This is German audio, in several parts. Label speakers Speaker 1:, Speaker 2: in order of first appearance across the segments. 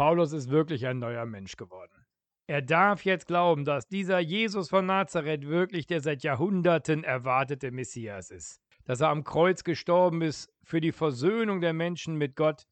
Speaker 1: Paulus ist wirklich ein neuer Mensch geworden. Er darf jetzt glauben, dass dieser Jesus von Nazareth wirklich der seit Jahrhunderten erwartete Messias ist. Dass er am Kreuz gestorben ist für die Versöhnung der Menschen mit Gott,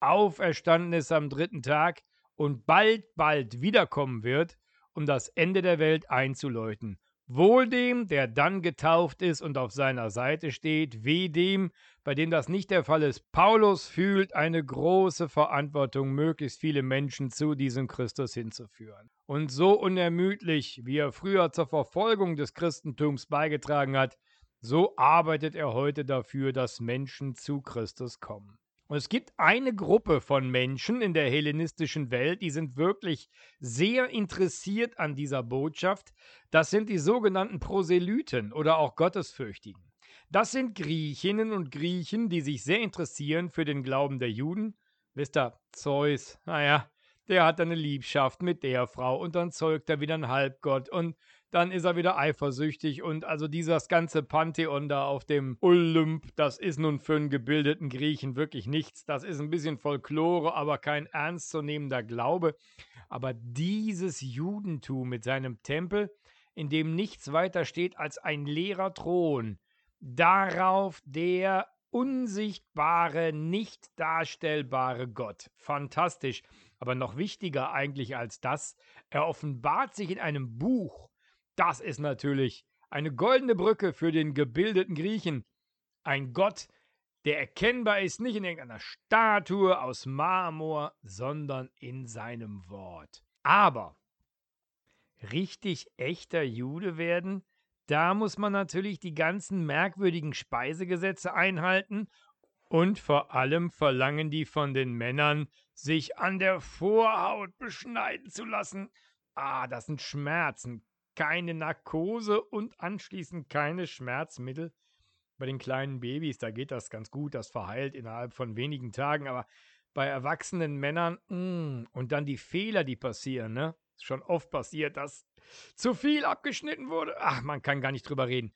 Speaker 1: auferstanden ist am dritten Tag und bald, bald wiederkommen wird, um das Ende der Welt einzuläuten. Wohl dem, der dann getauft ist und auf seiner Seite steht, weh dem, bei dem das nicht der Fall ist. Paulus fühlt eine große Verantwortung, möglichst viele Menschen zu diesem Christus hinzuführen. Und so unermüdlich, wie er früher zur Verfolgung des Christentums beigetragen hat, so arbeitet er heute dafür, dass Menschen zu Christus kommen. Und es gibt eine Gruppe von Menschen in der hellenistischen Welt, die sind wirklich sehr interessiert an dieser Botschaft. Das sind die sogenannten Proselyten oder auch Gottesfürchtigen. Das sind Griechinnen und Griechen, die sich sehr interessieren für den Glauben der Juden. Wisst ihr, Zeus, naja, der hat eine Liebschaft mit der Frau und dann zeugt er wieder ein Halbgott und dann ist er wieder eifersüchtig und also dieses ganze Pantheon da auf dem Olymp, das ist nun für einen gebildeten Griechen wirklich nichts. Das ist ein bisschen Folklore, aber kein ernstzunehmender Glaube. Aber dieses Judentum mit seinem Tempel, in dem nichts weiter steht als ein leerer Thron, darauf der unsichtbare, nicht darstellbare Gott. Fantastisch. Aber noch wichtiger eigentlich als das, er offenbart sich in einem Buch. Das ist natürlich eine goldene Brücke für den gebildeten Griechen. Ein Gott, der erkennbar ist nicht in irgendeiner Statue aus Marmor, sondern in seinem Wort. Aber richtig echter Jude werden, da muss man natürlich die ganzen merkwürdigen Speisegesetze einhalten und vor allem verlangen die von den Männern, sich an der Vorhaut beschneiden zu lassen. Ah, das sind Schmerzen. Keine Narkose und anschließend keine Schmerzmittel. Bei den kleinen Babys, da geht das ganz gut, das verheilt innerhalb von wenigen Tagen, aber bei erwachsenen Männern, mh, mm, und dann die Fehler, die passieren, ne? Ist schon oft passiert, dass zu viel abgeschnitten wurde. Ach, man kann gar nicht drüber reden.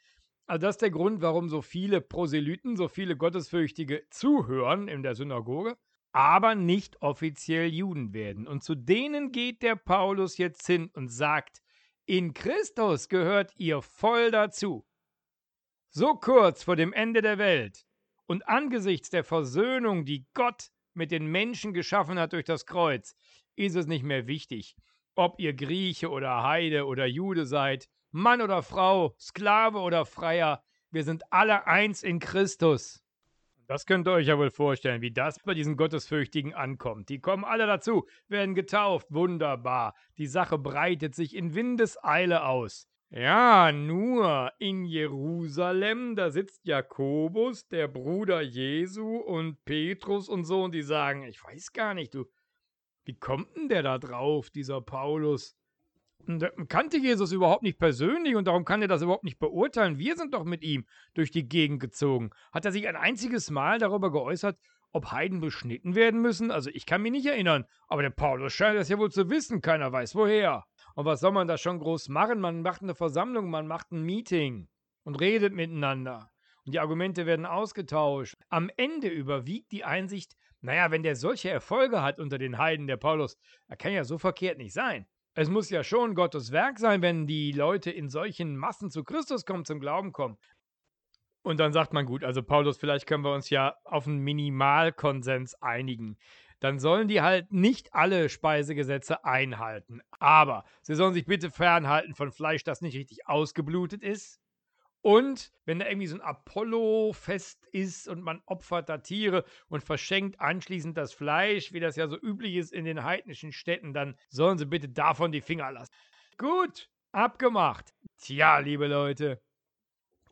Speaker 1: Also das ist der Grund, warum so viele Proselyten, so viele Gottesfürchtige zuhören in der Synagoge, aber nicht offiziell Juden werden. Und zu denen geht der Paulus jetzt hin und sagt, in Christus gehört ihr voll dazu. So kurz vor dem Ende der Welt und angesichts der Versöhnung, die Gott mit den Menschen geschaffen hat durch das Kreuz, ist es nicht mehr wichtig, ob ihr Grieche oder Heide oder Jude seid, Mann oder Frau, Sklave oder Freier, wir sind alle eins in Christus. Das könnt ihr euch ja wohl vorstellen, wie das bei diesen Gottesfürchtigen ankommt. Die kommen alle dazu, werden getauft, wunderbar. Die Sache breitet sich in Windeseile aus. Ja, nur in Jerusalem, da sitzt Jakobus, der Bruder Jesu und Petrus und so, und die sagen, ich weiß gar nicht, du, wie kommt denn der da drauf, dieser Paulus? kannte Jesus überhaupt nicht persönlich und darum kann er das überhaupt nicht beurteilen. Wir sind doch mit ihm durch die Gegend gezogen. Hat er sich ein einziges Mal darüber geäußert, ob Heiden beschnitten werden müssen? Also ich kann mich nicht erinnern, aber der Paulus scheint das ja wohl zu wissen, keiner weiß woher. Und was soll man da schon groß machen? Man macht eine Versammlung, man macht ein Meeting und redet miteinander. Und die Argumente werden ausgetauscht. Am Ende überwiegt die Einsicht, naja, wenn der solche Erfolge hat unter den Heiden, der Paulus, er kann ja so verkehrt nicht sein. Es muss ja schon Gottes Werk sein, wenn die Leute in solchen Massen zu Christus kommen, zum Glauben kommen. Und dann sagt man, gut, also Paulus, vielleicht können wir uns ja auf einen Minimalkonsens einigen. Dann sollen die halt nicht alle Speisegesetze einhalten. Aber sie sollen sich bitte fernhalten von Fleisch, das nicht richtig ausgeblutet ist. Und wenn da irgendwie so ein Apollo-Fest ist und man opfert da Tiere und verschenkt anschließend das Fleisch, wie das ja so üblich ist in den heidnischen Städten, dann sollen sie bitte davon die Finger lassen. Gut, abgemacht. Tja, liebe Leute,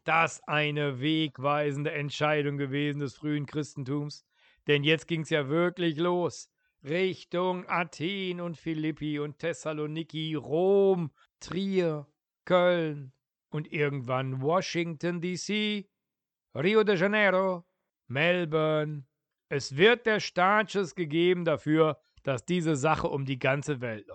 Speaker 1: das eine wegweisende Entscheidung gewesen des frühen Christentums. Denn jetzt ging es ja wirklich los. Richtung Athen und Philippi und Thessaloniki, Rom, Trier, Köln, und irgendwann Washington, D.C., Rio de Janeiro, Melbourne. Es wird der Startschuss gegeben dafür, dass diese Sache um die ganze Welt läuft.